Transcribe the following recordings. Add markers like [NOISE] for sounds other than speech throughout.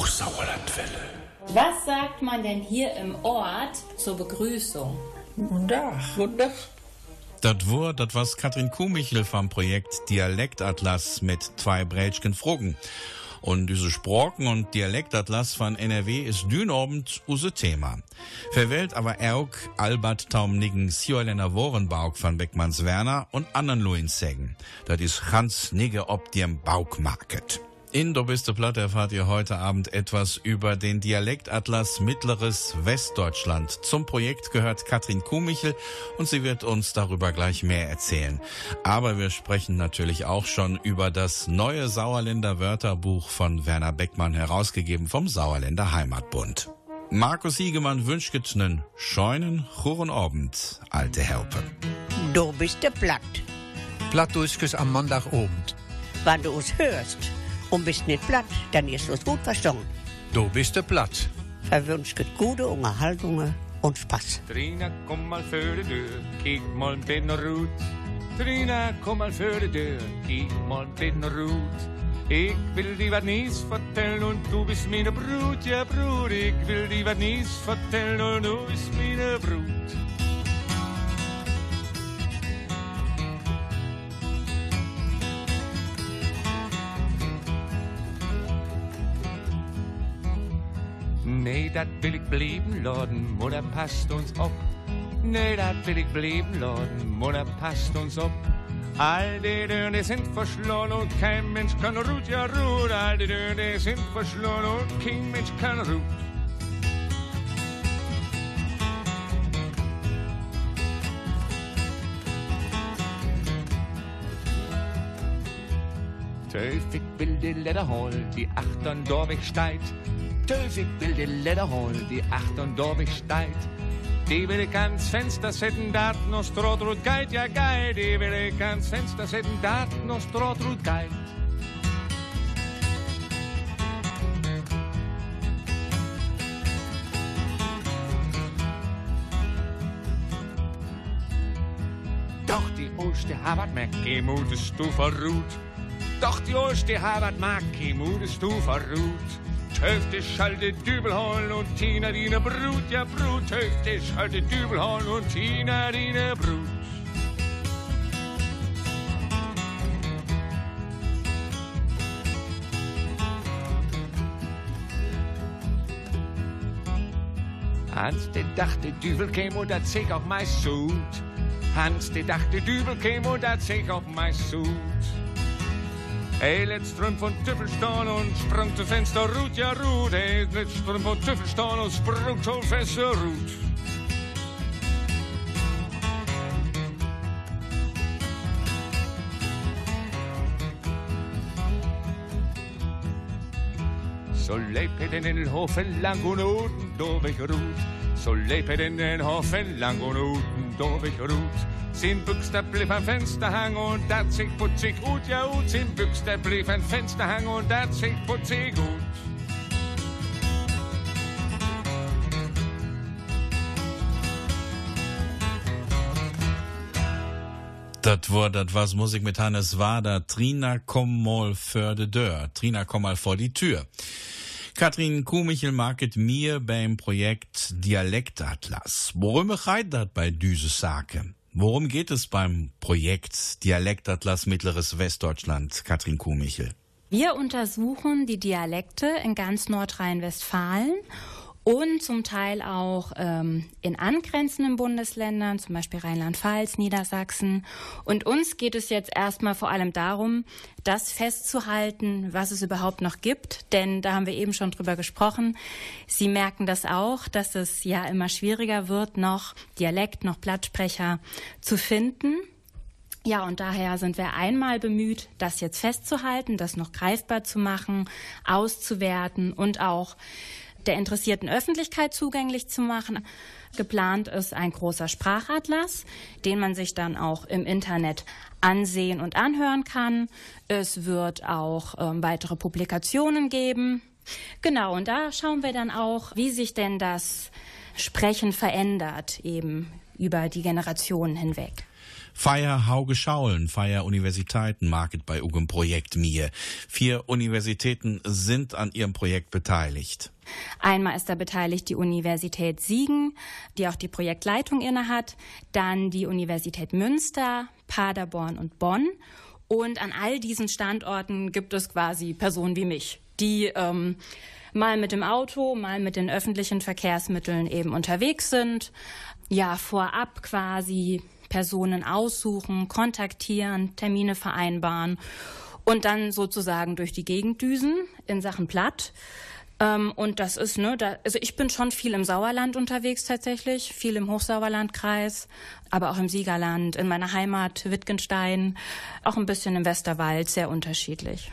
Hochsauerlandwelle. Was sagt man denn hier im Ort zur Begrüßung? Guten Tag. Guten Tag. Das war, das was Katrin Kuhmichel vom Projekt Dialektatlas mit zwei Brätschken Fruggen. Und diese Sprachen und Dialektatlas von NRW ist dünobend unser Thema. Verwählt aber auch Albert Taumnigen Sjolener Worenbauk von Beckmanns Werner und anderen Luinsägen. Das ist Hans Nigge ob dem Baukmarket. In Do bist du platt erfahrt ihr heute Abend etwas über den Dialektatlas Mittleres Westdeutschland. Zum Projekt gehört Katrin Kuhmichel und sie wird uns darüber gleich mehr erzählen. Aber wir sprechen natürlich auch schon über das neue Sauerländer Wörterbuch von Werner Beckmann herausgegeben vom Sauerländer Heimatbund. Markus Hiegemann wünscht nen scheunen, churen Abend, alte Helpe. Du bist der Platt. Platt durchges am Montagabend. Wann du uns hörst und bist nicht platt, dann ist es gut verstanden. Du bist der Platt. Verwünscht gute Unterhaltungen und Spaß. Trina, kom mal voor de deur, kijk mal binnenroet. Trina, kom mal voor de deur, kijk mal binnenroet. Ik wil die wat nieuws vertellen und du bist meine Brut, ja Brut. Ik wil die wat nieuws vertellen und du bist meine Brut. Nee, dat wil ik blijven laden, moeder past ons op. Nee, dat wil ik blijven laden, moeder past ons op. Al die die sind verschlossen und kein Mensch kann ruht, ja ruht. Al die die sind verschlossen und kein Mensch kann ruht. Töf, ik wil die Leder holen, die achtern Dorwig steigt. Töf, ik wil die Leder holen, die achtern Dorwig steigt. Die will ich ans Fenster setzen, dat noch Strotrut geit, ja geit. Die will ich ans Fenster setzen, dat noch Strotrut geit. Doch die Oste Harvard Mackie mutest du verruht. Doch die Oste Harvard Mackie mutest du verruht. Töfte schalte Dübelhorn und Tina dine Brut, ja Brut. Töfte schalte Dübelhorn und Tina dine Brut. Hans, der dachte, Dübel käm und dat zeig auf mein Sud. Hans, der dachte, Dübel käm und dat zeig auf mein Sud. Hij let strøm von Tüffelstein und sprang zum Fenster, Ruth, ja Ruth. Hij let strøm von Tüffelstein und sprang zum Fenster, Ruth. Så løp den en hofen lang og uten dårlig rot. Så løp den en hofen lang og uten dårlig rot. Sin Büchster blieb ein Fensterhang und dat sich putzig gut, ja ut. Sin Büchster blieb ein Fensterhang und dat sich putzig gut. Das war das was Musik mit Hannes Wader. Trina, komm mal für de Deur. Trina, komm mal vor die Tür. Katrin Kuhmichel market mir beim Projekt Dialektatlas. Worum geht das bei düse Sake? Worum geht es beim Projekt Dialektatlas Mittleres Westdeutschland, Katrin Kuhmichel? Wir untersuchen die Dialekte in ganz Nordrhein-Westfalen und zum Teil auch ähm, in angrenzenden Bundesländern, zum Beispiel Rheinland-Pfalz, Niedersachsen. Und uns geht es jetzt erstmal vor allem darum, das festzuhalten, was es überhaupt noch gibt. Denn da haben wir eben schon drüber gesprochen. Sie merken das auch, dass es ja immer schwieriger wird, noch Dialekt, noch Blattsprecher zu finden. Ja, und daher sind wir einmal bemüht, das jetzt festzuhalten, das noch greifbar zu machen, auszuwerten und auch der interessierten Öffentlichkeit zugänglich zu machen. Geplant ist ein großer Sprachatlas, den man sich dann auch im Internet ansehen und anhören kann. Es wird auch ähm, weitere Publikationen geben. Genau, und da schauen wir dann auch, wie sich denn das Sprechen verändert, eben über die Generationen hinweg. Feier Hauge Schaulen, Feier Universitäten market bei Ugem Projekt mir. Vier Universitäten sind an ihrem Projekt beteiligt. Einmal ist da beteiligt die Universität Siegen, die auch die Projektleitung innehat, dann die Universität Münster, Paderborn und Bonn. Und an all diesen Standorten gibt es quasi Personen wie mich, die ähm, mal mit dem Auto, mal mit den öffentlichen Verkehrsmitteln eben unterwegs sind. Ja, vorab quasi Personen aussuchen, kontaktieren, Termine vereinbaren und dann sozusagen durch die Gegend düsen in Sachen Platt. Ähm, und das ist, ne, da, also ich bin schon viel im Sauerland unterwegs tatsächlich, viel im Hochsauerlandkreis, aber auch im Siegerland, in meiner Heimat Wittgenstein, auch ein bisschen im Westerwald, sehr unterschiedlich.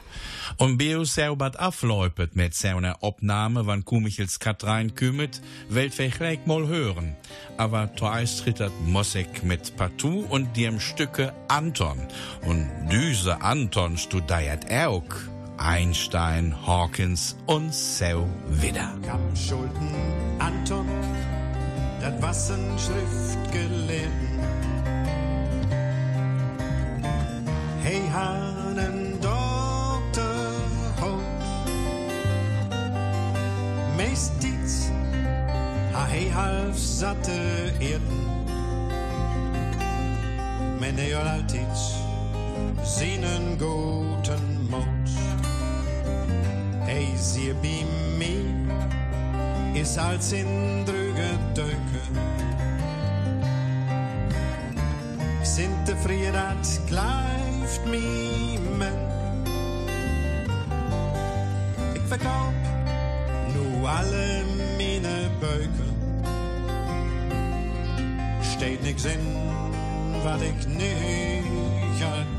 Und Beo Seubert afläupet mit seiner Obnahme, wann Kumichels Katrein kümmet, weltweg gleich mal hören. Aber zuerst tritt Mosek mit Partout und dem Stücke Anton. Und diese Anton studiert auch. Einstein, Hawkins und so wieder. Kampfschulden, Anton, das Wassen Schriftgelehrten. Hey, Hanen, Holt. Meist dies, ha hey half satte Erden. Men er alltid sinen guten Mut. Hey, sie bei mir ist als in drüge Döke. Sind de Friedat gleift mi men. Ich verkauf nu alle meine Böke. Steht nix in, wat ich nicht erkenn.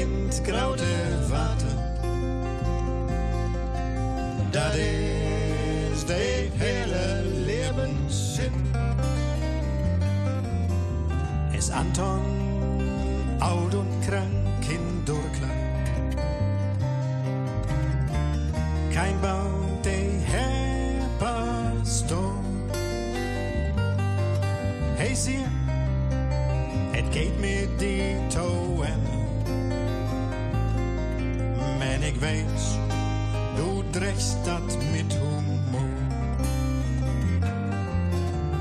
In graute du drechst dat mit Humor.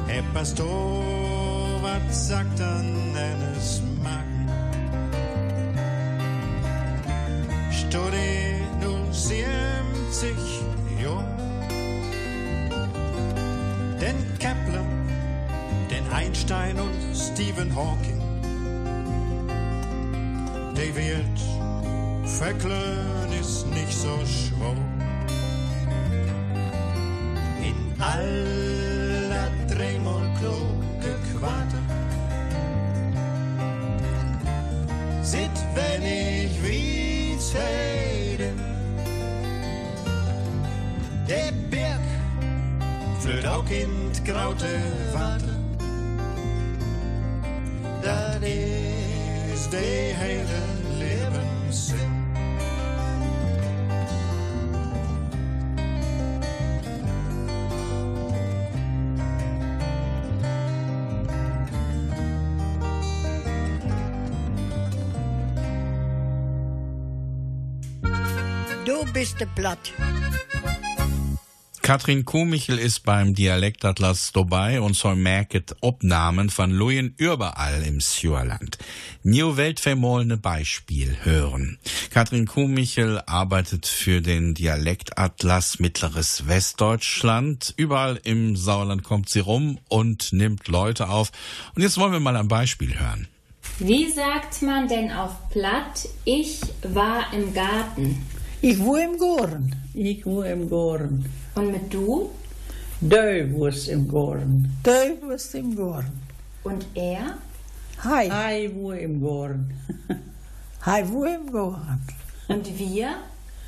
Herr Pastor, was sagt an eines Magen? Studie nun 70 Jahr. Den Kepler, den Einstein und Stephen Hawking. Die Welt verklön ist nicht so schwer. zit wenn ich wies heiden. Der Berg flöht auch in graute Water. Das ist der heile Lebenssinn. Bist de platt. Katrin Kuhmichel ist beim Dialektatlas dabei und soll merket Obnahmen von Lujen überall im Sjöerland. New weltvermohlene Beispiel hören. Katrin Kuhmichel arbeitet für den Dialektatlas Mittleres Westdeutschland. Überall im Sauerland kommt sie rum und nimmt Leute auf. Und jetzt wollen wir mal ein Beispiel hören. Wie sagt man denn auf Platt, ich war im Garten? Ich wohne im Goren. Ich wohne im Goren. Und mit du? Du wohnst im Goren. Du wohnst im Goren. Und er? Hi. Hi wohne im Goren. Hi [LAUGHS] wohne im Goren. Und wir?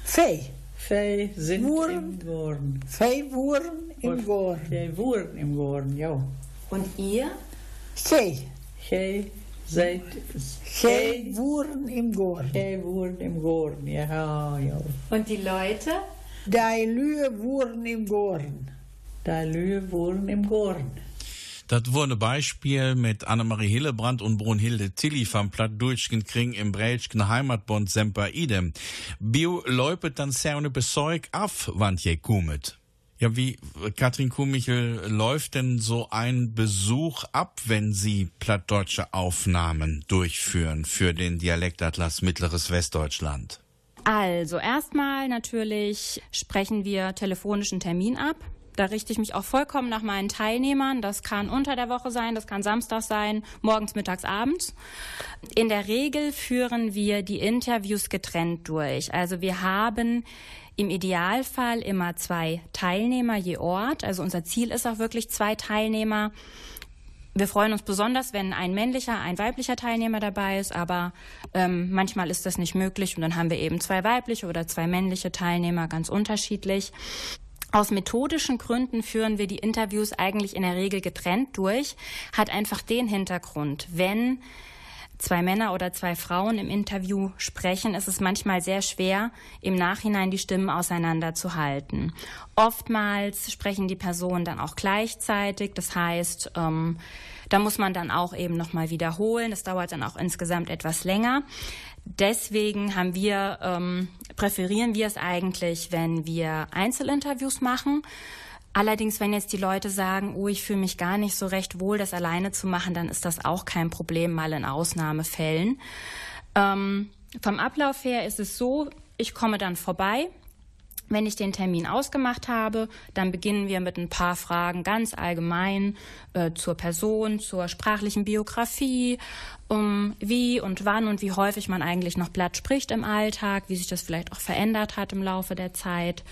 Fee. Wij sind Woeren. im Goren. Fee woeren im Goren. Jij woont im Goren, ja. Und ihr? Fee. Jij zijt... Gij woeren im Goren. Jij woont im Goren, ja, ja. Und die Leute? Die Lüe woeren im Goren. Da Lühe wohnen im Goren. Das wurde ein Beispiel mit Annemarie Hillebrand und Brunhilde Tilly vom Plattdeutschen Kring im Brelschen Heimatbund Semper Idem. Bio läupet dann sehr eine Besäug auf, wann je kumet. Ja, wie Katrin Kuhmichel läuft denn so ein Besuch ab, wenn Sie plattdeutsche Aufnahmen durchführen für den Dialektatlas Mittleres Westdeutschland? Also, erstmal natürlich sprechen wir telefonischen Termin ab. Da richte ich mich auch vollkommen nach meinen Teilnehmern. Das kann unter der Woche sein, das kann Samstag sein, morgens, mittags, abends. In der Regel führen wir die Interviews getrennt durch. Also wir haben im Idealfall immer zwei Teilnehmer je Ort. Also unser Ziel ist auch wirklich zwei Teilnehmer. Wir freuen uns besonders, wenn ein männlicher, ein weiblicher Teilnehmer dabei ist, aber ähm, manchmal ist das nicht möglich und dann haben wir eben zwei weibliche oder zwei männliche Teilnehmer, ganz unterschiedlich. Aus methodischen Gründen führen wir die Interviews eigentlich in der Regel getrennt durch, hat einfach den Hintergrund, wenn zwei Männer oder zwei Frauen im Interview sprechen, ist es manchmal sehr schwer, im Nachhinein die Stimmen auseinanderzuhalten. Oftmals sprechen die Personen dann auch gleichzeitig, das heißt, ähm, da muss man dann auch eben nochmal wiederholen. Das dauert dann auch insgesamt etwas länger. Deswegen haben wir, ähm, präferieren wir es eigentlich, wenn wir Einzelinterviews machen. Allerdings, wenn jetzt die Leute sagen, oh, ich fühle mich gar nicht so recht wohl, das alleine zu machen, dann ist das auch kein Problem, mal in Ausnahmefällen. Ähm, vom Ablauf her ist es so, ich komme dann vorbei. Wenn ich den Termin ausgemacht habe, dann beginnen wir mit ein paar Fragen ganz allgemein äh, zur Person, zur sprachlichen Biografie, um wie und wann und wie häufig man eigentlich noch Blatt spricht im Alltag, wie sich das vielleicht auch verändert hat im Laufe der Zeit.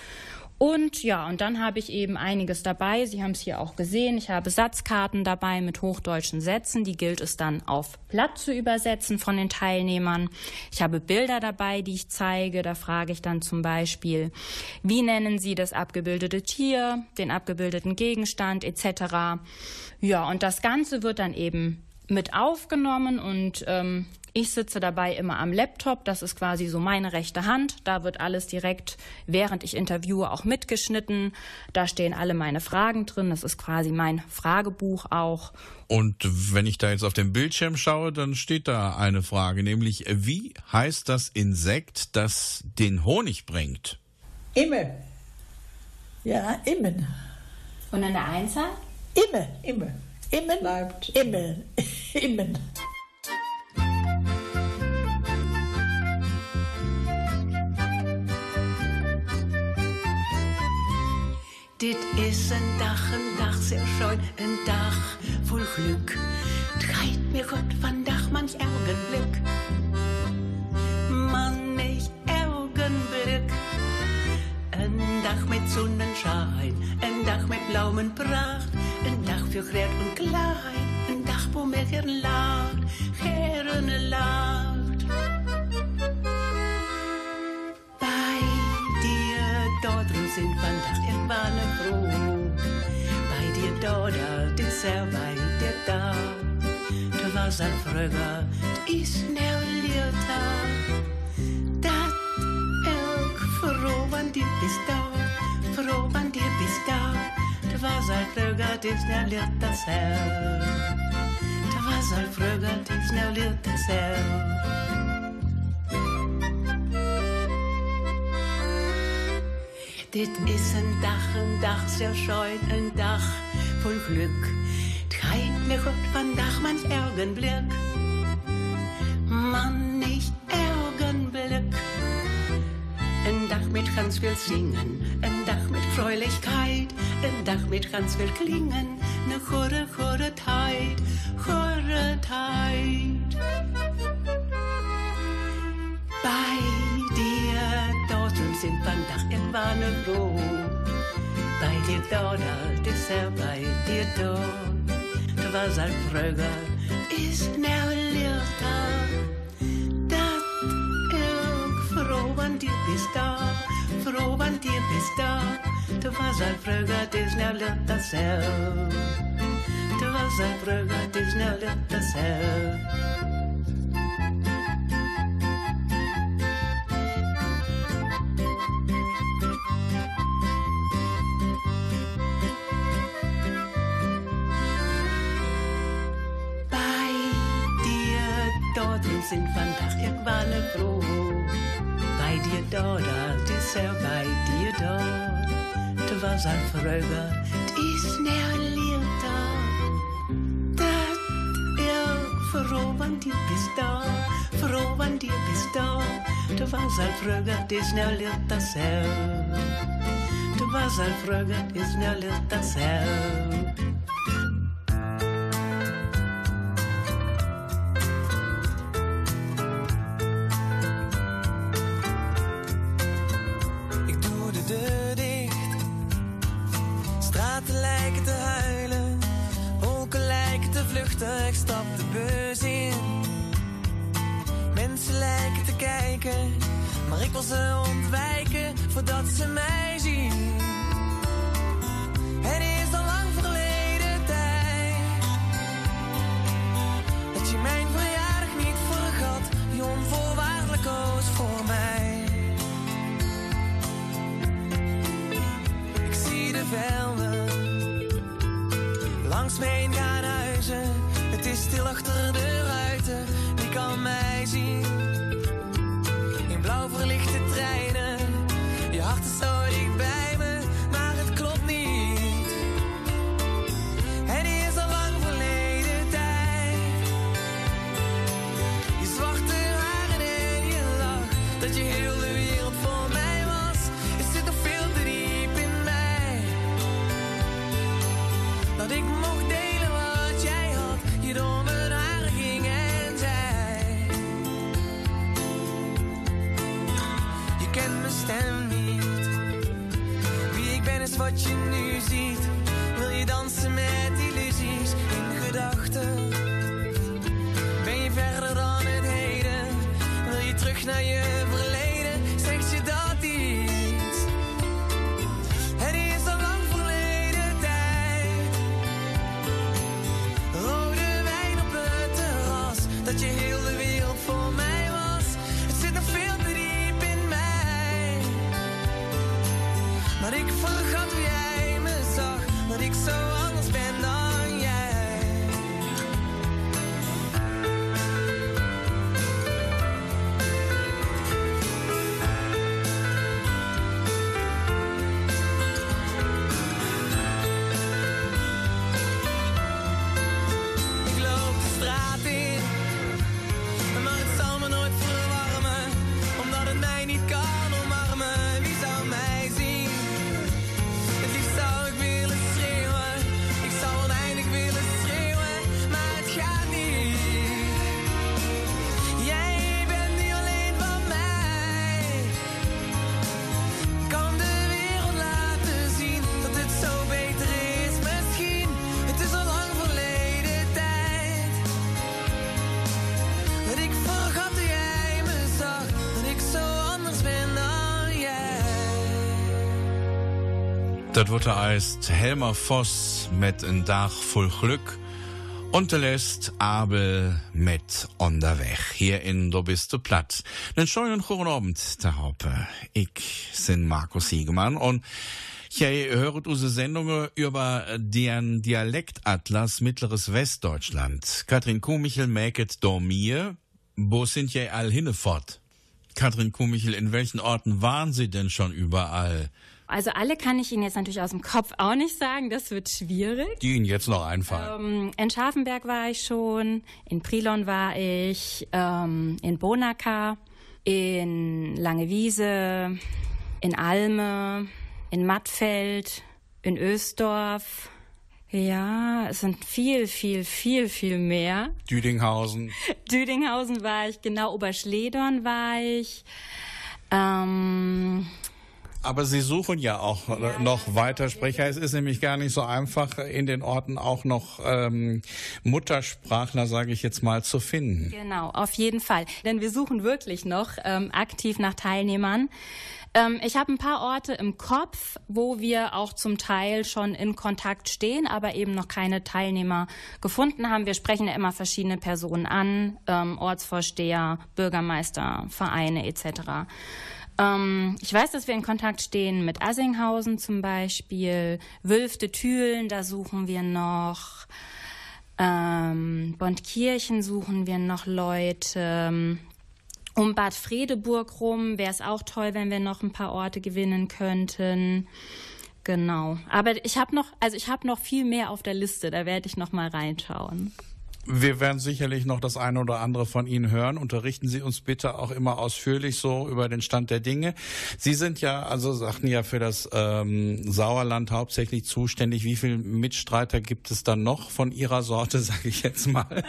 Und ja, und dann habe ich eben einiges dabei. Sie haben es hier auch gesehen. Ich habe Satzkarten dabei mit hochdeutschen Sätzen. Die gilt es dann auf Blatt zu übersetzen von den Teilnehmern. Ich habe Bilder dabei, die ich zeige. Da frage ich dann zum Beispiel, wie nennen Sie das abgebildete Tier, den abgebildeten Gegenstand etc. Ja, und das Ganze wird dann eben mit aufgenommen und ähm, ich sitze dabei immer am Laptop, das ist quasi so meine rechte Hand. Da wird alles direkt, während ich interviewe, auch mitgeschnitten. Da stehen alle meine Fragen drin. Das ist quasi mein Fragebuch auch. Und wenn ich da jetzt auf den Bildschirm schaue, dann steht da eine Frage, nämlich wie heißt das Insekt, das den Honig bringt? Immer. Ja, Immen. Und in der Einzahl? Imme. Immer. Immen. Bleibt. Immen. Immen. [LAUGHS] Dit is een dag, een dag sehr schön, een dag vol Glück. Treibt mir Gott vandaag manch Augenblick. Manch Augenblick. Een dag met Sonnenschein, een dag met blauwen Pracht. Een dag für groot und klein, een dag mir gern lacht, gerne lacht. Bei dir dort drin sind vandaag in Wanne froh. er bij dit dag. Er was al vroeger, het is nou later. Dat elk vrouw van die bestaat, vrouw van die bestaat. Er was al vroeger, het is nou later zelf. Er was al vroeger, het is nou later zelf. Dit is een dag, een dag zeer schön, een dag vol geluk. Het gaat mir gut vandaag, manch Augenblick. Man, nicht Augenblick. Ein Dach mit ganz viel Singen, ein Dach mit Freulichkeit, ein Dach mit ganz viel Klingen, ne chore, chore Zeit, chore Zeit. Bei dir dort sind vandaag en wanne bro. Bij dir dort, het is er bij dir dort. Er was al vroeger, is nou later. Dat elk vrouw van dir bestaat, vrouw van dir bestaat. Er was al vroeger, het is nou later zelf. Er was al vroeger, het is sind vandaag ik wanne vrouw. Bij dir dort, het is er bij dir dort. Het was al vroeger, het is nou later. Dat elk vrouw van dir bestaat, vrouw van dir bestaat. Het was al vroeger, het is nou later zelf. Het was al vroeger, het is nou later zelf. Dat wordt eist Helmer Voss met een dag vol Glück und der lässt Abel mit on der Weg. Hier in Do bist du platt. Den schönen guten Abend, der Haupe. Ich bin Markus Siegemann und Jij hört unsere Sendungen über den Dialektatlas Mittleres Westdeutschland. Katrin Kumichel mäket Dormier. Wo sind jij all hinnefort? Katrin Kumichel, in welchen Orten waren Sie denn schon überall? Also alle kann ich Ihnen jetzt natürlich aus dem Kopf auch nicht sagen, das wird schwierig. Die Ihnen jetzt noch einfallen. Ähm, in Scharfenberg war ich schon, in Prilon war ich, ähm, in Bonaka, in Langewiese, in Alme, in Mattfeld, in Ösdorf. Ja, es sind viel, viel, viel, viel mehr. Düdinghausen. [LAUGHS] Düdinghausen war ich, genau, Oberschledorn war ich. Ähm, aber Sie suchen ja auch ja, noch. Weitersprecher. Es ist nämlich gar nicht so einfach, in den Orten auch noch ähm, Muttersprachler, sage ich jetzt mal, zu finden. Genau, auf jeden Fall. Denn wir suchen wirklich noch ähm, aktiv nach Teilnehmern. Ähm, ich habe ein paar Orte im Kopf, wo wir auch zum Teil schon in Kontakt stehen, aber eben noch keine Teilnehmer gefunden haben. Wir sprechen ja immer verschiedene Personen an, ähm, Ortsvorsteher, Bürgermeister, Vereine etc. Ähm, ich weiß, dass wir in Kontakt stehen mit Assinghausen zum Beispiel, Wülfte Thülen, da suchen wir noch. Ähm, Bondkirchen suchen wir noch Leute. Um Bad Fredeburg rum wäre es auch toll, wenn wir noch ein paar Orte gewinnen könnten. Genau. Aber ich habe noch, also ich habe noch viel mehr auf der Liste. Da werde ich noch mal reinschauen. Wir werden sicherlich noch das eine oder andere von Ihnen hören. Unterrichten Sie uns bitte auch immer ausführlich so über den Stand der Dinge. Sie sind ja, also sagten ja für das ähm, Sauerland hauptsächlich zuständig. Wie viele Mitstreiter gibt es dann noch von Ihrer Sorte, [LAUGHS] sage ich jetzt mal?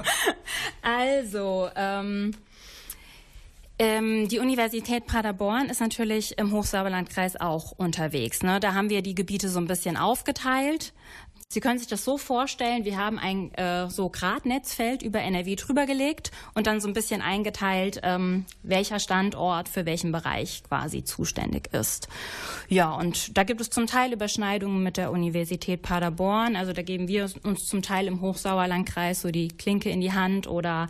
[LAUGHS] also, ähm, ähm, die Universität Paderborn ist natürlich im Hochsauerlandkreis auch unterwegs. Ne? Da haben wir die Gebiete so ein bisschen aufgeteilt. Sie können sich das so vorstellen, wir haben ein äh, so Gradnetzfeld über NRW drüber gelegt und dann so ein bisschen eingeteilt, ähm, welcher Standort für welchen Bereich quasi zuständig ist. Ja, und da gibt es zum Teil Überschneidungen mit der Universität Paderborn. Also da geben wir uns zum Teil im Hochsauerlandkreis so die Klinke in die Hand oder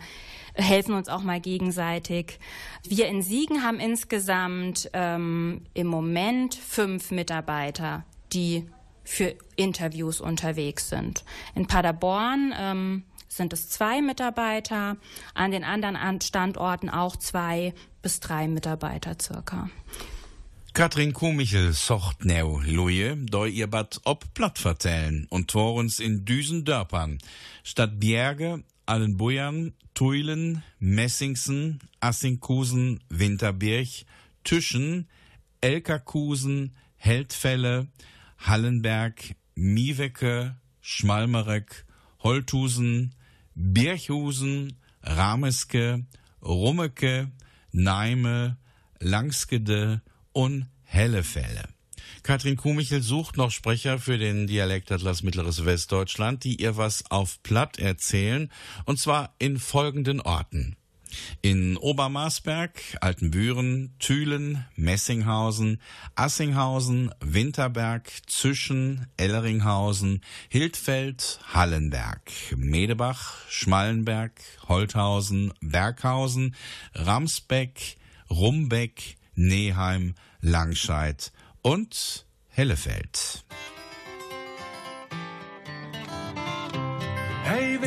helfen uns auch mal gegenseitig. Wir in Siegen haben insgesamt ähm, im Moment fünf Mitarbeiter, die für Interviews unterwegs sind. In Paderborn ähm, sind es zwei Mitarbeiter, an den anderen Standorten auch zwei bis drei Mitarbeiter circa. Katrin Kumichel socht neu Luje, doi ihr Bad ob platt vertellen und torens in Düsen Dörpern. Statt Bjerge, Allenbujern, Tuilen, Messingsen, Assingkusen, Winterbirch, Tüschen, Elkerkusen, Heldfälle, Hallenberg, Miewecke, Schmalmerek, Holthusen, Birchhusen, Rameske, Rummeke, Neime, Langskede und Hellefälle. Katrin Kumichel sucht noch Sprecher für den Dialektatlas Mittleres Westdeutschland, die ihr was auf Platt erzählen, und zwar in folgenden Orten. In Obermarsberg, Altenbüren, Thülen, Messinghausen, Assinghausen, Winterberg, Züschen, Elleringhausen, Hildfeld, Hallenberg, Medebach, Schmallenberg, Holthausen, Berghausen, Ramsbeck, Rumbeck, Neheim, Langscheid und Hellefeld. Hej,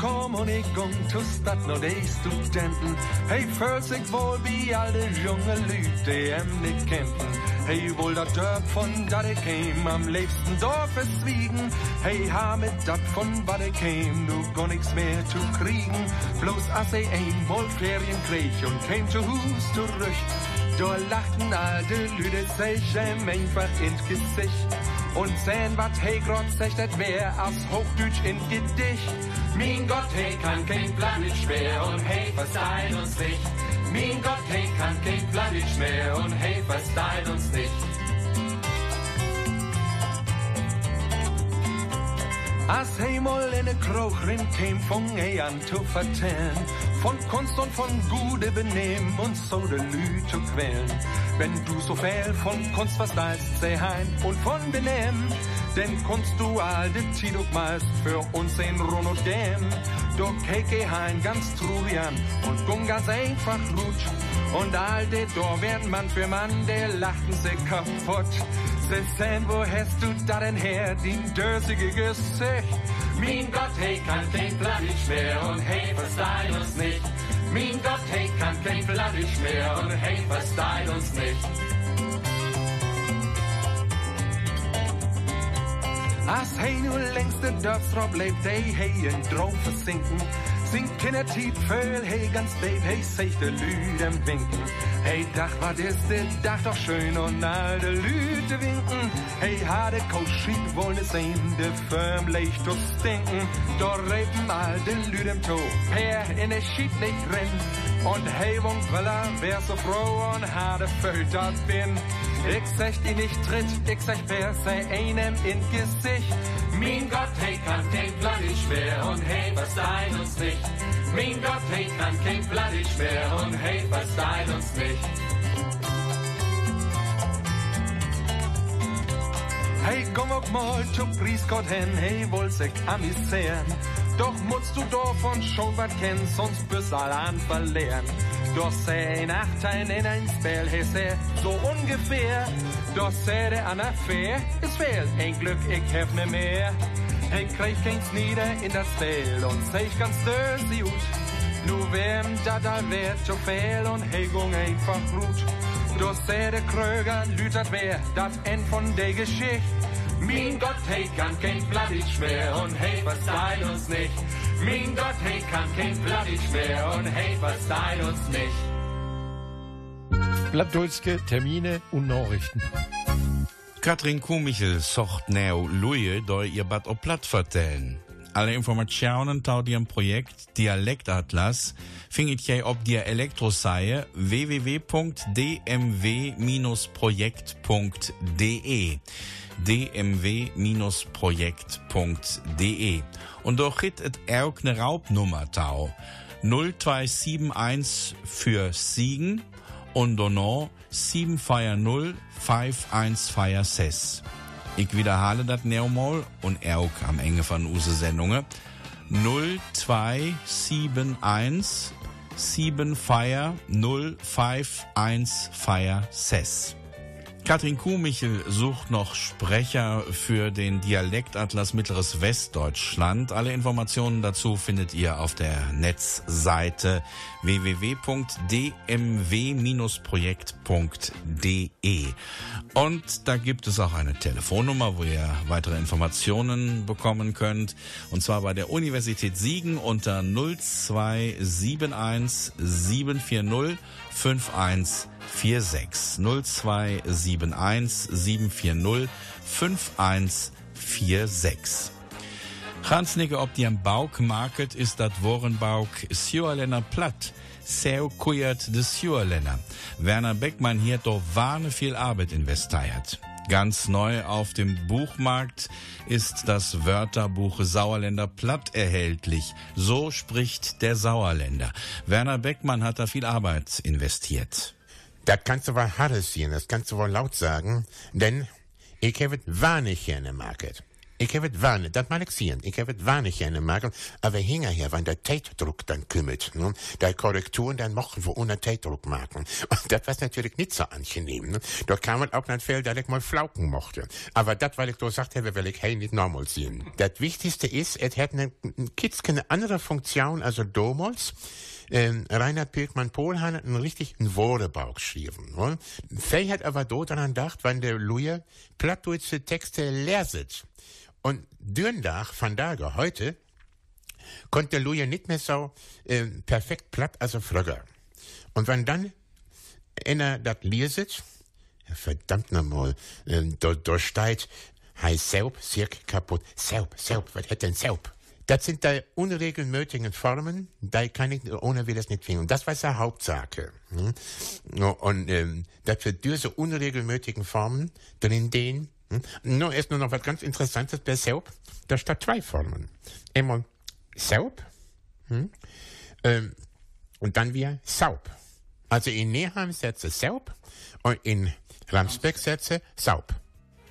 kom und ich kom till stad når de studenten. Hej, føl sig wohl wie alle junge im nicht kämpfen. Hey, wohl dat Dörp von da de käm, am liebsten Dorf Wiegen. Hey, ha mit dat von wa de käm, du gar nix mehr zu kriegen. Bloß as ei einmal Ferien krieg und käm zu Hus zurück. Da lachten alte Lüde sich einfach ins Gesicht. Und sehen, wat hey sagt, das wär aus Hochdeutsch in Gedicht. Mein Gott, hey, kann kein Plan nicht schwer und hey, verstehen uns nicht. Mein Gott, hey, kann kein Plan nicht mehr und hey, verstehen uns nicht. Als Himmel in de Kroog rin käm, fong ei an zu vertellen. Von Kunst und von gute Benehmen und so de Lü zu quälen. wenn du so viel von Kunst verstehst, sei heim und von Benehmen, denn Kunst du all de Tiduk meist für uns in Run und Gem. Doch keke hein ganz truly an und gung ganz einfach gut. Und all de Dor werden Mann für Mann, der lachten sich kaputt. Se sen, wo hast du da denn her, din dösige Gesicht? Mein Gott, hey, kann kein Plattisch mehr und hey, verstein uns nicht. Mein Gott, hey, kann kein Plattisch mehr und hey, verstein uns nicht. Als hij nu längst de dörfstrop leeft, hij hij in droom versinken. Zijn kindertiet veel, hij ganz babe, zegt de Lüden winken. Hij dacht, wat is dit dag toch schön und all de Lüde winken. Hij had de kooschiet wollen sehen, de firm leicht zu stinken. Doch reipen all de Lüden to, per in de schiet nicht renn. Und hij wonk wella, wär so froh und had de fötert bin. Ich sag die nicht tritt, ich sag wer sei einem in Gesicht. Mein Gott, hey, kann kein Bloody schwer und hey, was dein uns nicht. Mein Gott, hey, kann kein Bloody schwer und hey, was dein uns nicht. Hey, komm auch mal zu Priesgott hin, hey, wohl sich amüsieren. Doch musst du davon schon was kennen, sonst bist all an verlieren. Doch sei Nachteil in ein Spiel, hey, sei so ungefähr. Doch sei der an Affäre, ist fehl, ein Glück, ich hab ne mehr. Hey, krieg keins nieder in das Spiel und sei ich ganz dösi gut. Nu wem da da wär zu fehl und hey, gung einfach gut. Doch sei der Kröger, lütert wer, dat End von der Geschichte. Mein Gott, hey, kann kein Plattitsch mehr und hey, was dein uns nicht. Mein Gott, hey, kann kein Plattitsch mehr und hey, was dein uns nicht. Plattdulske Termine und Nachrichten. Katrin Kumichel socht neu Luje, da ihr Bad op Platt vertellen. Alle Informationen tau ihrem Projekt Dialektatlas findet ihr auf der Elektroseite www.dmw-projekt.de dmw-projekt.de und doch hit et auch ne Raubnummer tau 0271 für Siegen und donno 750 5156. Ich wiederhole das Neumol und auch am Ende von use Sendungen 0271 7 Fire 05156. Katrin Kuhmichel sucht noch Sprecher für den Dialektatlas Mittleres Westdeutschland. Alle Informationen dazu findet ihr auf der Netzseite www.dmw-projekt.de. Und da gibt es auch eine Telefonnummer, wo ihr weitere Informationen bekommen könnt. Und zwar bei der Universität Siegen unter 0271 740 51 46 0271 740 5146. Hansnige ob die am Bauk market ist dat Worenbauk Sjuerländer platt. Seu kujert des Sjuerländer. Werner Beckmann hier doch warne viel Arbeit investiert. Ganz neu auf dem Buchmarkt ist das Wörterbuch Sauerländer Platt erhältlich. So spricht der Sauerländer. Werner Beckmann hat da viel Arbeit investiert. Das kannst du wohl hart sehen, das kannst du wohl laut sagen, denn ich habe es wahnsinnig gerne market. Ich habe es wahnsinnig, das mal ich sehen, ich habe es wahnsinnig gerne market, aber hinterher, wenn der Zeitdruck dann kümmert, ne, der Korrekturen dann machen wir ohne Zeitdruck machen. Und das war natürlich nicht so angenehm, ne. Da kam man auch nicht viel, dass ich mal flauken mochte. Aber das, weil ich da gesagt habe, will ich hey nicht normal sehen. Das Wichtigste ist, es hat eine, Kids keine andere Funktion, also damals, ähm, Reinhard Pilkmann-Pohl hat einen richtigen Wortebau geschrieben. Ne? Fey hat aber dort daran gedacht, wenn der Luje plattdeutsche Texte leset. Und Dürndach von Dager heute konnte Luje nicht mehr so äh, perfekt platt, also flögger. Und wenn dann einer das leset, verdammt nochmal, äh, da, da steht, heißt Selb, Sirk kaputt, Selb, Selb, was hätte denn Selb? Das sind die unregelmäßigen Formen, da kann ich ohne will das nicht finden. Das war seine Hauptsache. Hm? Und ähm, das für diese unregelmäßigen Formen drin den. Hm? Nur ist nur noch was ganz Interessantes bei Soap. Da steht zwei Formen. Einmal Soap hm? ähm, und dann wieder Saup. Also in Neheim setze Saup und in Ramsbeck setze Saup.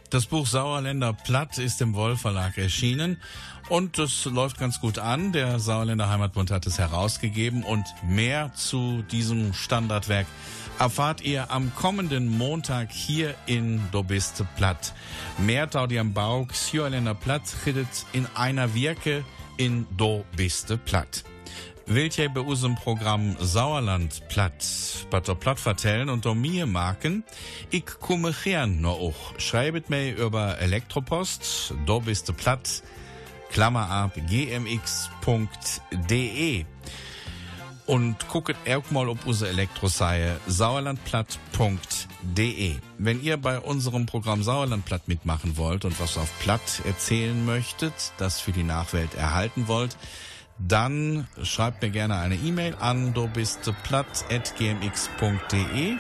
Das Buch Sauerländer Platt ist im Woll Verlag erschienen und es läuft ganz gut an. Der Sauerländer Heimatbund hat es herausgegeben und mehr zu diesem Standardwerk erfahrt ihr am kommenden Montag hier in Dobiste Platt. Mehr tauti am Bauch, Sauerländer Platt redet in einer Wirke in Dobiste Platt. Wilt ihr bei unserem Programm Sauerland platt, Batter platt vertellen und um mir marken? Ich komme gern noch auch. Schreibet mir über Elektropost, do bist platt, Klammer ab, gmx.de. Und gucket auch mal auf unsere Elektroseite sauerlandplatt.de. Wenn ihr bei unserem Programm Sauerlandplatt mitmachen wollt und was auf Platt erzählen möchtet, das für die Nachwelt erhalten wollt, dann schreibt mir gerne eine E-Mail an du bist platt.gmx.de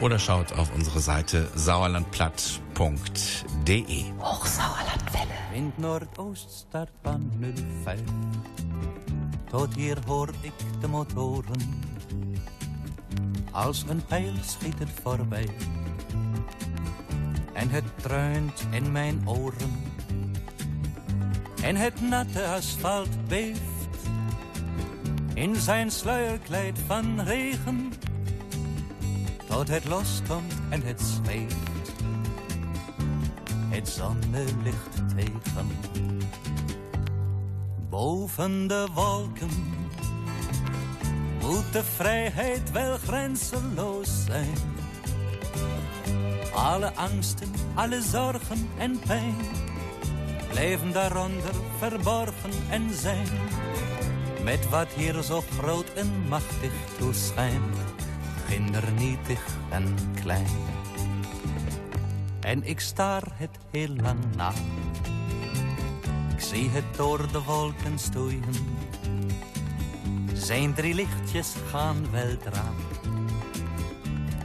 oder schaut auf unsere Seite sauerlandplatt.de. Hochsauerlandwelle. Wind Noordoost staat van 05. Tot hier hoor ik de motoren. Als een pijl schiet het voorbij. En het dreunt in mijn oren. En het natte asfalt beeft in zijn sluierkleed van regen. Tot het loskomt en het zweeft. Het zonnelicht tegen. Boven de wolken moet de vrijheid wel grenzeloos zijn. Alle angsten, alle zorgen en pijn blijven daaronder verborgen en zijn. Met wat hier zo groot en machtig toeschijnt, kindernietig en klein. En ik staar het heel lang na. Ik zie het door de wolken stoeien. Zijn drie lichtjes gaan weldra.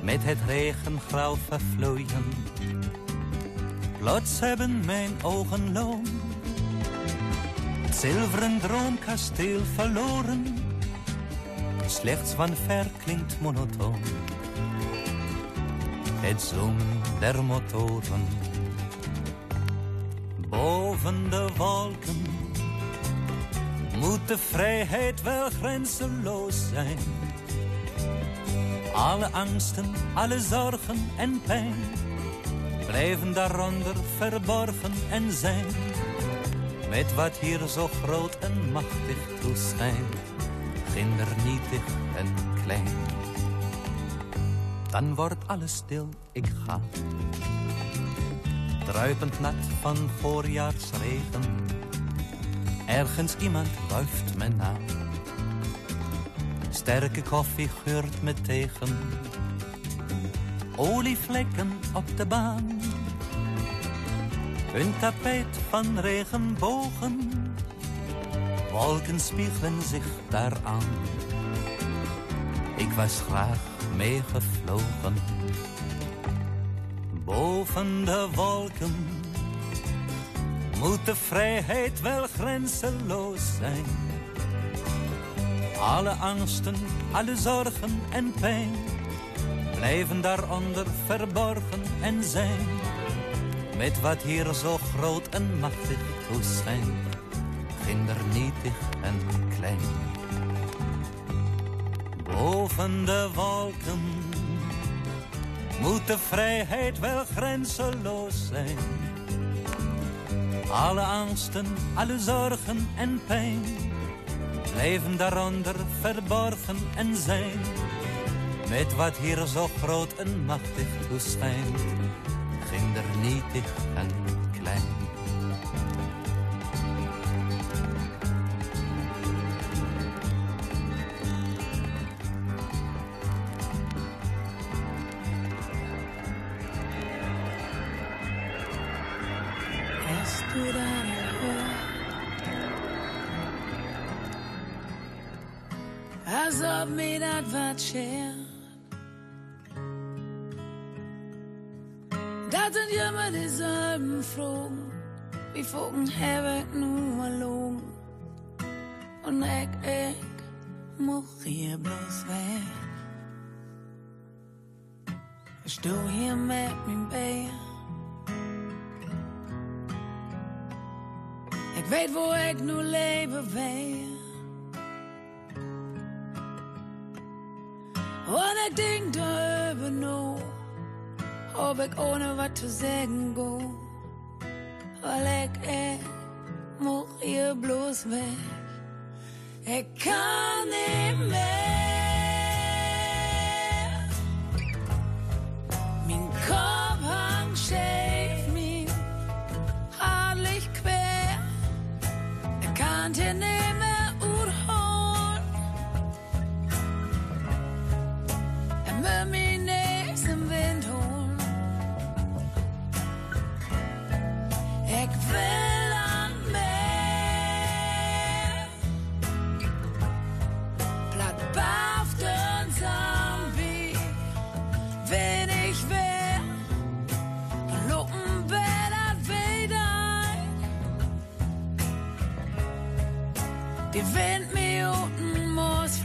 Met het regengrauw vervloeien. Plots hebben mijn ogen loom zilveren droomkasteel verloren. Slechts van ver klinkt monotoon. Het zoomen der motoren. Boven de wolken moet de vrijheid wel grenzeloos zijn. Alle angsten, alle zorgen en pijn blijven daaronder verborgen en zijn met wat hier zo groot en machtig toeschijnt, kindernietig en klein. Dan wordt alles stil, ik ga. Druipend nat van voorjaarsregen. Ergens iemand wuift me na. Sterke koffie geurt me tegen. Olievlekken op de baan een tapijt van regenbogen. Wolken spiegelen zich daaraan. Ik was graag meegevlogen. Boven de wolken moet de vrijheid wel grenzeloos zijn. Alle angsten, alle zorgen en pijn blijven daaronder verborgen en zijn met wat hier zo groot en machtig toeschijnt, kindernietig en klein. Boven de wolken moet de vrijheid wel grenzeloos zijn. Alle angsten, alle zorgen en pijn blijven daaronder verborgen en zijn. Met wat hier zo groot en machtig toeschijnt kindernietig en Als ob mir das was schert. Dat sind immer dieselben Flogen, wie Vogel heb ik nu along. Und ik, ik, mocht hier bloß weg. Ich sto hier mit mijn Bär. Weet wo ik nu leven wil. Und ich denk darüber nur, ob ich ohne was zu sagen go. Weil ich, ich muss hier bloß weg. Ich kann nicht mehr. Ich Windminuten muss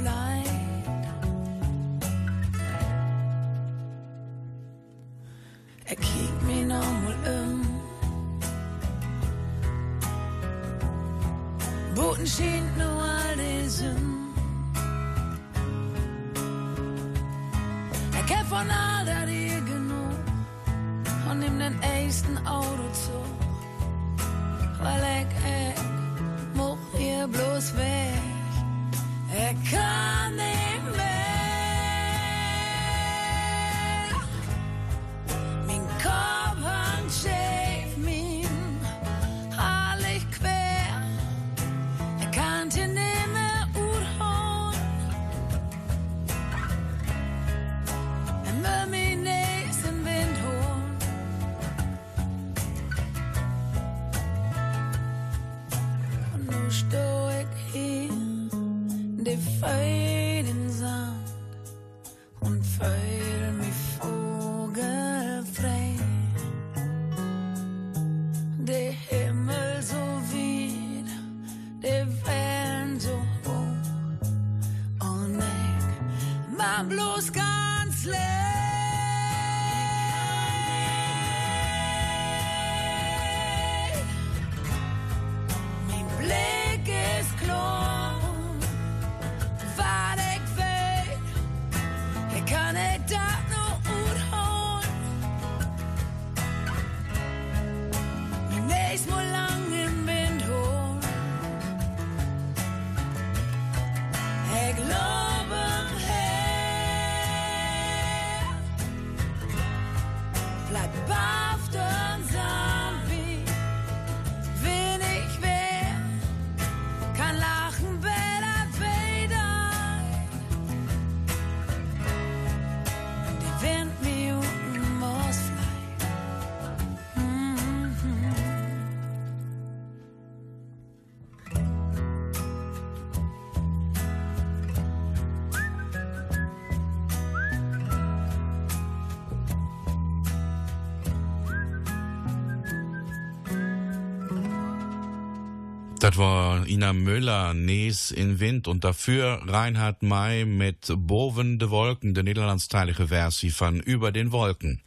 Das war Ina Müller, Nees in Wind und dafür Reinhard May mit Boven de Wolken, der niederlandsteilige Versie von Über den Wolken.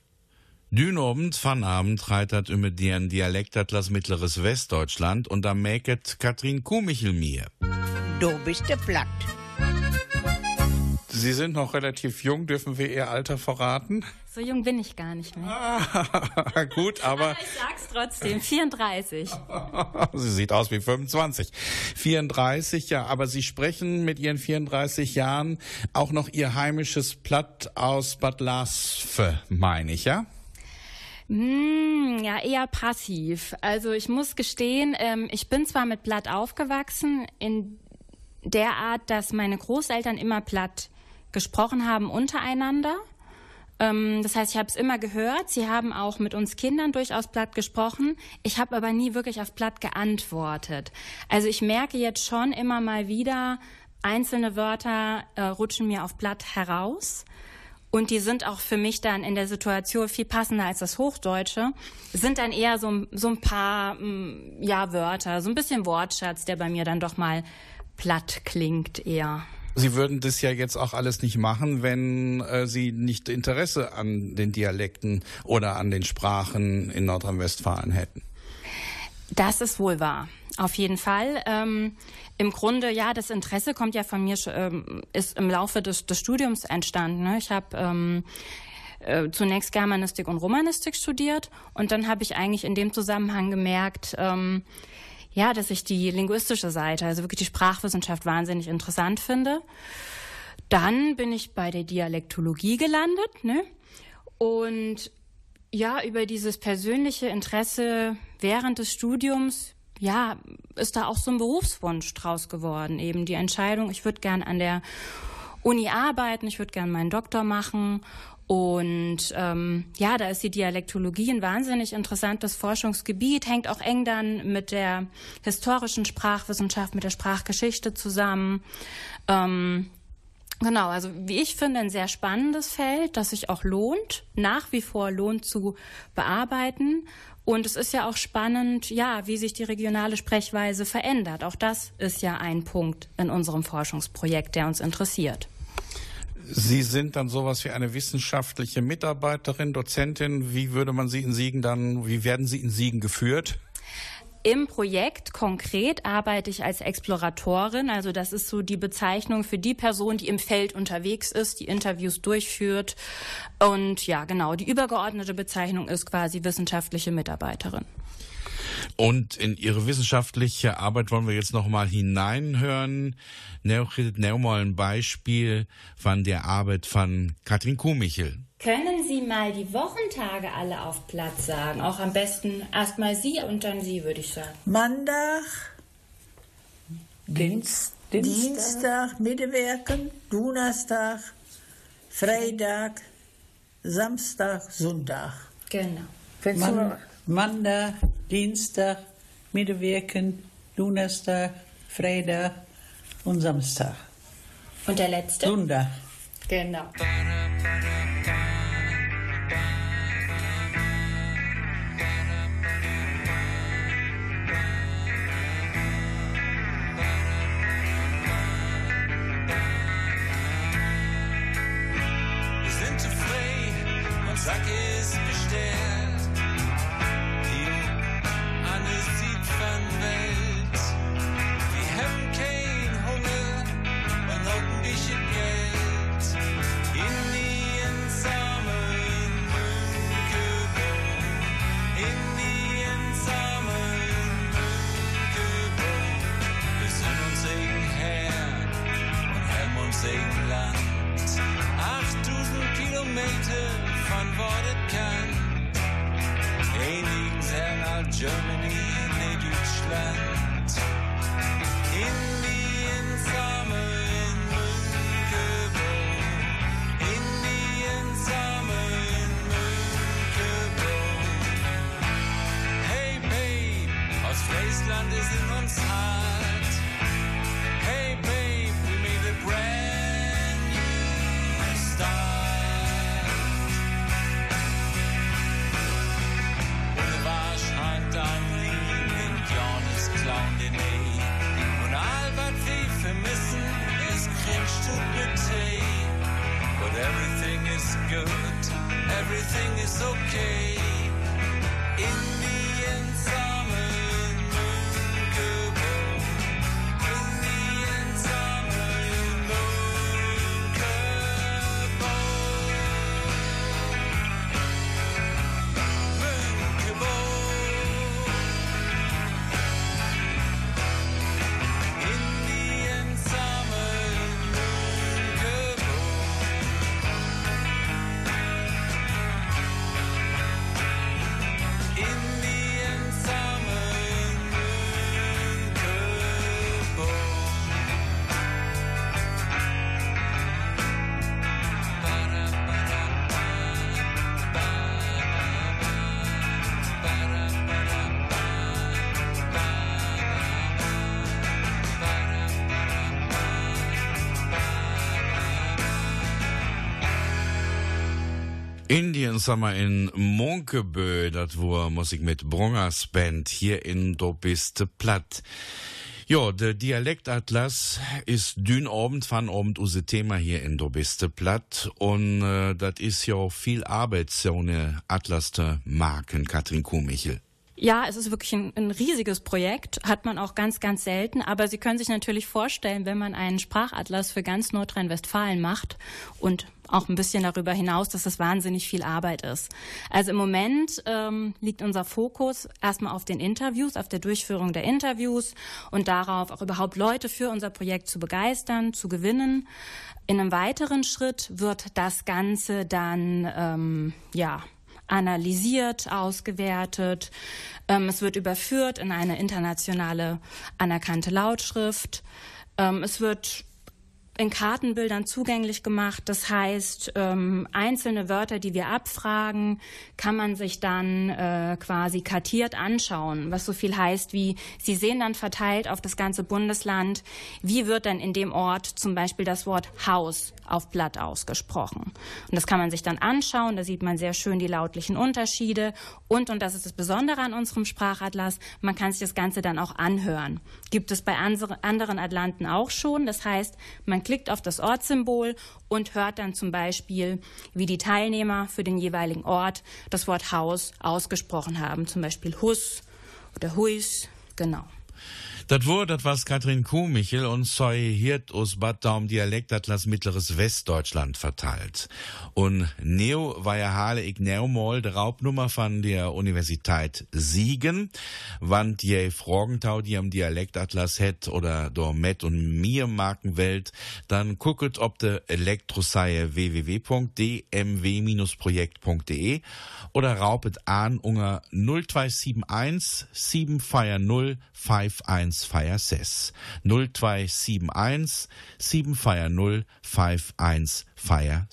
Dünobend vanavond reitert über den Dialektatlas Mittleres Westdeutschland und da mäket Katrin Kumichel mir. Du bist der platt. Sie sind noch relativ jung, dürfen wir Ihr Alter verraten? So jung bin ich gar nicht mehr. [LAUGHS] Gut, aber Ich sag's trotzdem, 34. [LAUGHS] sie sieht aus wie 25. 34, ja, aber Sie sprechen mit Ihren 34 Jahren auch noch Ihr heimisches Platt aus Bad Lasve, meine ich, ja? Mm, ja, eher passiv. Also ich muss gestehen, ähm, ich bin zwar mit Platt aufgewachsen, in der Art, dass meine Großeltern immer Platt gesprochen haben untereinander. Ähm, das heißt, ich habe es immer gehört. Sie haben auch mit uns Kindern durchaus Platt gesprochen. Ich habe aber nie wirklich auf Platt geantwortet. Also ich merke jetzt schon immer mal wieder, einzelne Wörter äh, rutschen mir auf Platt heraus. Und die sind auch für mich dann in der Situation viel passender als das Hochdeutsche. Sind dann eher so, so ein paar mm, ja, Wörter, so ein bisschen Wortschatz, der bei mir dann doch mal platt klingt eher. Sie würden das ja jetzt auch alles nicht machen, wenn äh, Sie nicht Interesse an den Dialekten oder an den Sprachen in Nordrhein-Westfalen hätten. Das ist wohl wahr. Auf jeden Fall. Ähm, Im Grunde, ja, das Interesse kommt ja von mir, ähm, ist im Laufe des, des Studiums entstanden. Ne? Ich habe ähm, äh, zunächst Germanistik und Romanistik studiert und dann habe ich eigentlich in dem Zusammenhang gemerkt, ähm, ja, dass ich die linguistische Seite, also wirklich die Sprachwissenschaft wahnsinnig interessant finde. Dann bin ich bei der Dialektologie gelandet, ne? Und ja, über dieses persönliche Interesse während des Studiums, ja, ist da auch so ein Berufswunsch draus geworden. Eben die Entscheidung, ich würde gern an der Uni arbeiten, ich würde gern meinen Doktor machen. Und ähm, ja, da ist die Dialektologie ein wahnsinnig interessantes Forschungsgebiet, hängt auch eng dann mit der historischen Sprachwissenschaft, mit der Sprachgeschichte zusammen. Ähm, Genau, also wie ich finde, ein sehr spannendes Feld, das sich auch lohnt, nach wie vor lohnt zu bearbeiten. Und es ist ja auch spannend, ja, wie sich die regionale Sprechweise verändert. Auch das ist ja ein Punkt in unserem Forschungsprojekt, der uns interessiert. Sie sind dann sowas wie eine wissenschaftliche Mitarbeiterin, Dozentin. Wie würde man Sie in Siegen dann, wie werden Sie in Siegen geführt? Im Projekt konkret arbeite ich als Exploratorin, also das ist so die Bezeichnung für die Person, die im Feld unterwegs ist, die Interviews durchführt. Und ja, genau, die übergeordnete Bezeichnung ist quasi wissenschaftliche Mitarbeiterin. Und in Ihre wissenschaftliche Arbeit wollen wir jetzt noch mal hineinhören. Nehmen mal ein Beispiel von der Arbeit von Katrin Kuhmichel. Können Sie mal die Wochentage alle auf Platz sagen? Auch am besten erst mal Sie und dann Sie, würde ich sagen. Montag, Dienst, Dienstag, Dienstag Mittewerken, Donnerstag, Freitag, Samstag, Sonntag. Genau. Man, Montag, Dienstag, Mittewerken, Donnerstag, Freitag und Samstag. Und der letzte? Sonntag. Genau. Und Indian Summer in Munkebö, das war Musik mit Brungers Band hier in Do bist platt. Ja, der Dialektatlas ist dünn abend van abend unser Thema hier in der beste Platt und äh, das ist ja viel Arbeit, so eine Atlas zu machen, Katrin Kuhmichel. Ja, es ist wirklich ein, ein, riesiges Projekt, hat man auch ganz, ganz selten. Aber Sie können sich natürlich vorstellen, wenn man einen Sprachatlas für ganz Nordrhein-Westfalen macht und auch ein bisschen darüber hinaus, dass das wahnsinnig viel Arbeit ist. Also im Moment ähm, liegt unser Fokus erstmal auf den Interviews, auf der Durchführung der Interviews und darauf, auch überhaupt Leute für unser Projekt zu begeistern, zu gewinnen. In einem weiteren Schritt wird das Ganze dann, ähm, ja, analysiert, ausgewertet. Ähm, es wird überführt in eine internationale anerkannte Lautschrift. Ähm, es wird in Kartenbildern zugänglich gemacht. Das heißt, ähm, einzelne Wörter, die wir abfragen, kann man sich dann äh, quasi kartiert anschauen, was so viel heißt wie, Sie sehen dann verteilt auf das ganze Bundesland, wie wird dann in dem Ort zum Beispiel das Wort Haus auf Blatt ausgesprochen. Und das kann man sich dann anschauen, da sieht man sehr schön die lautlichen Unterschiede und, und das ist das Besondere an unserem Sprachatlas, man kann sich das Ganze dann auch anhören. Gibt es bei anderen Atlanten auch schon, das heißt, man klickt auf das Ortssymbol und hört dann zum Beispiel, wie die Teilnehmer für den jeweiligen Ort das Wort Haus ausgesprochen haben, zum Beispiel Hus oder Huis, genau. Das Wort, das was Katrin Kuhmichel und Zoe Hirt aus Bad Daum Dialektatlas Mittleres Westdeutschland verteilt. Und Neo war ja Hale ich der Raubnummer von der Universität Siegen, wann je Frogentau, die am Dialektatlas het oder do Met und mir Markenwelt, dann gucket ob de Elektroseie www.dmw-projekt.de oder raupet an unter 0271 740 51 Fire 0271 740 51 Fire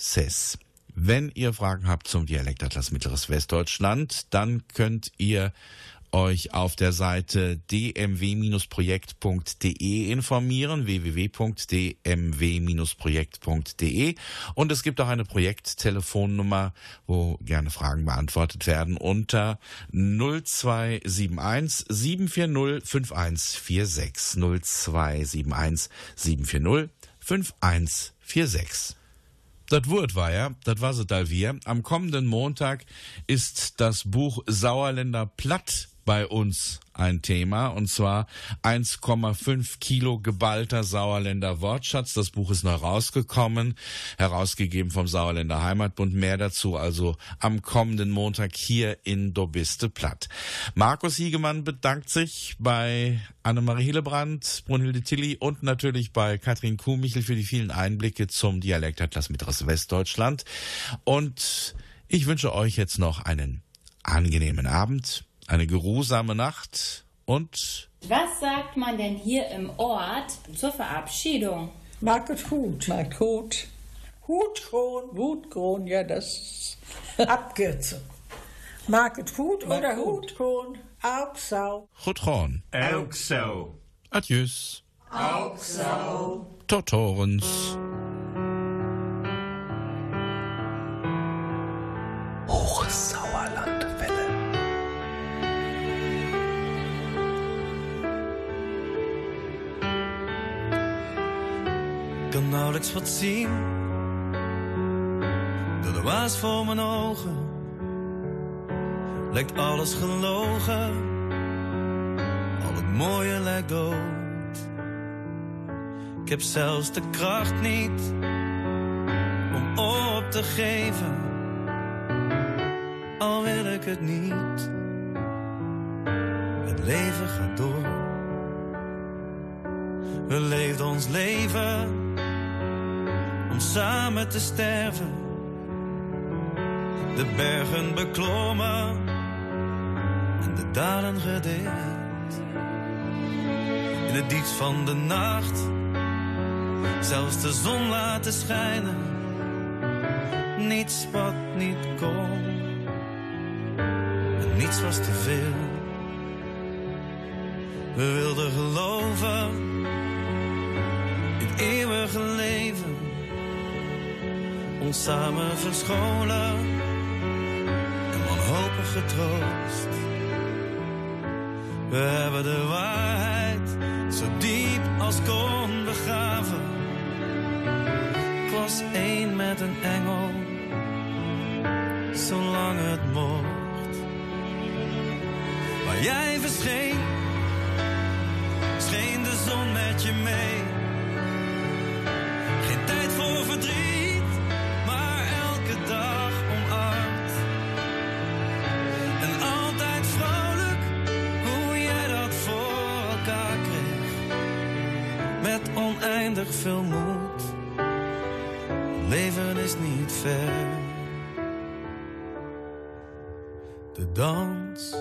Wenn ihr Fragen habt zum Dialektatlas Mittleres Westdeutschland, dann könnt ihr euch auf der Seite dmw-projekt.de informieren, www.dmw-projekt.de. Und es gibt auch eine Projekttelefonnummer, wo gerne Fragen beantwortet werden unter 0271 740 5146. 0271 740 5146. Das Wort war ja, das war es da. Am kommenden Montag ist das Buch Sauerländer Platt bei uns ein Thema und zwar 1,5 Kilo geballter Sauerländer Wortschatz. Das Buch ist noch rausgekommen, herausgegeben vom Sauerländer Heimatbund. Mehr dazu also am kommenden Montag hier in Dobiste Platt. Markus Hiegemann bedankt sich bei Annemarie Hillebrand, Brunhilde Tilly und natürlich bei Katrin Kuhmichel für die vielen Einblicke zum Dialektatlas Mittleres Westdeutschland. Und ich wünsche euch jetzt noch einen angenehmen Abend eine geruhsame Nacht und Was sagt man denn hier im Ort zur Verabschiedung? Market Hut. Market Hut. Hutkron. Hutkron, ja, das [LAUGHS] Abkürzung. Market Hut oder Hutkron. Auch so. Hutron. Auch so. Adieus. Auch so. Totorens. Nauwelijks wat zien. Door de waas voor mijn ogen lijkt alles gelogen. Al het mooie lijkt dood. Ik heb zelfs de kracht niet om op te geven. Al wil ik het niet. Het leven gaat door. We leefden ons leven om samen te sterven. De bergen beklommen en de dalen gedeeld. In het diepst van de nacht zelfs de zon laten schijnen. Niets wat niet kon en niets was te veel. We wilden geloven in eeuwige leven ons samen verscholen en wanhopig getroost. We hebben de waarheid zo diep ons kon begraven. Ik was één met een engel, zolang het mocht. Maar jij verscheen, scheen de zon met je mee. Geen tijd voor verdriet, veel moed. Leven is niet ver. De dans,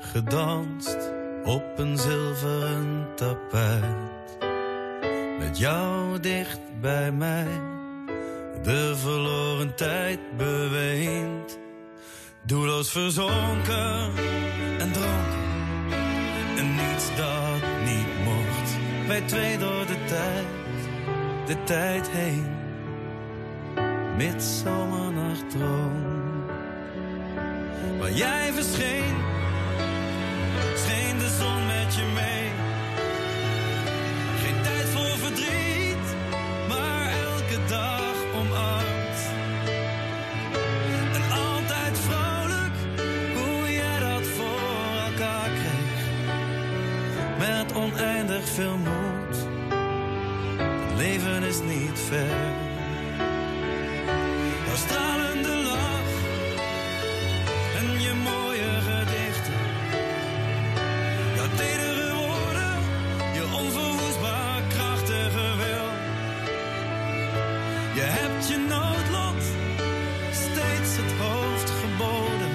gedanst op een zilveren tapijt. Met jou dicht bij mij, de verloren tijd beweend. Doelloos verzonken en dronken, en niets mocht. Wij twee door de tijd, de tijd heen, midzomernachtdroom. Waar jij verscheen, scheen de zon met je mee. Geen tijd voor verdriet, maar elke dag omarmd. En altijd vrolijk, hoe jij dat voor elkaar kreeg. Met oneindig veel moed, is niet ver. Jouw stralende lach en je mooie gedichten. Jouw tedere woorden, je onverwoestbaar krachtige wil. Je hebt je noodlot steeds het hoofd geboden.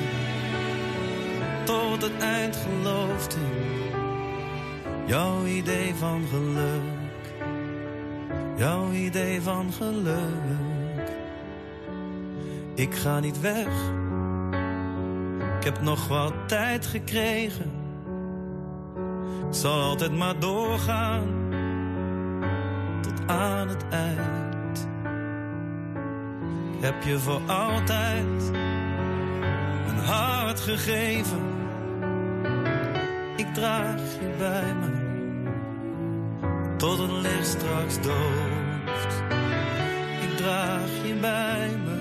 Tot het eind geloofde jouw idee van geluk. Idee van geluk. Ik ga niet weg. Ik heb nog wat tijd gekregen. Ik zal altijd maar doorgaan. Tot aan het eind. Ik heb je voor altijd een hart gegeven. Ik draag je bij me. Tot het licht straks dooft. Draag je bij me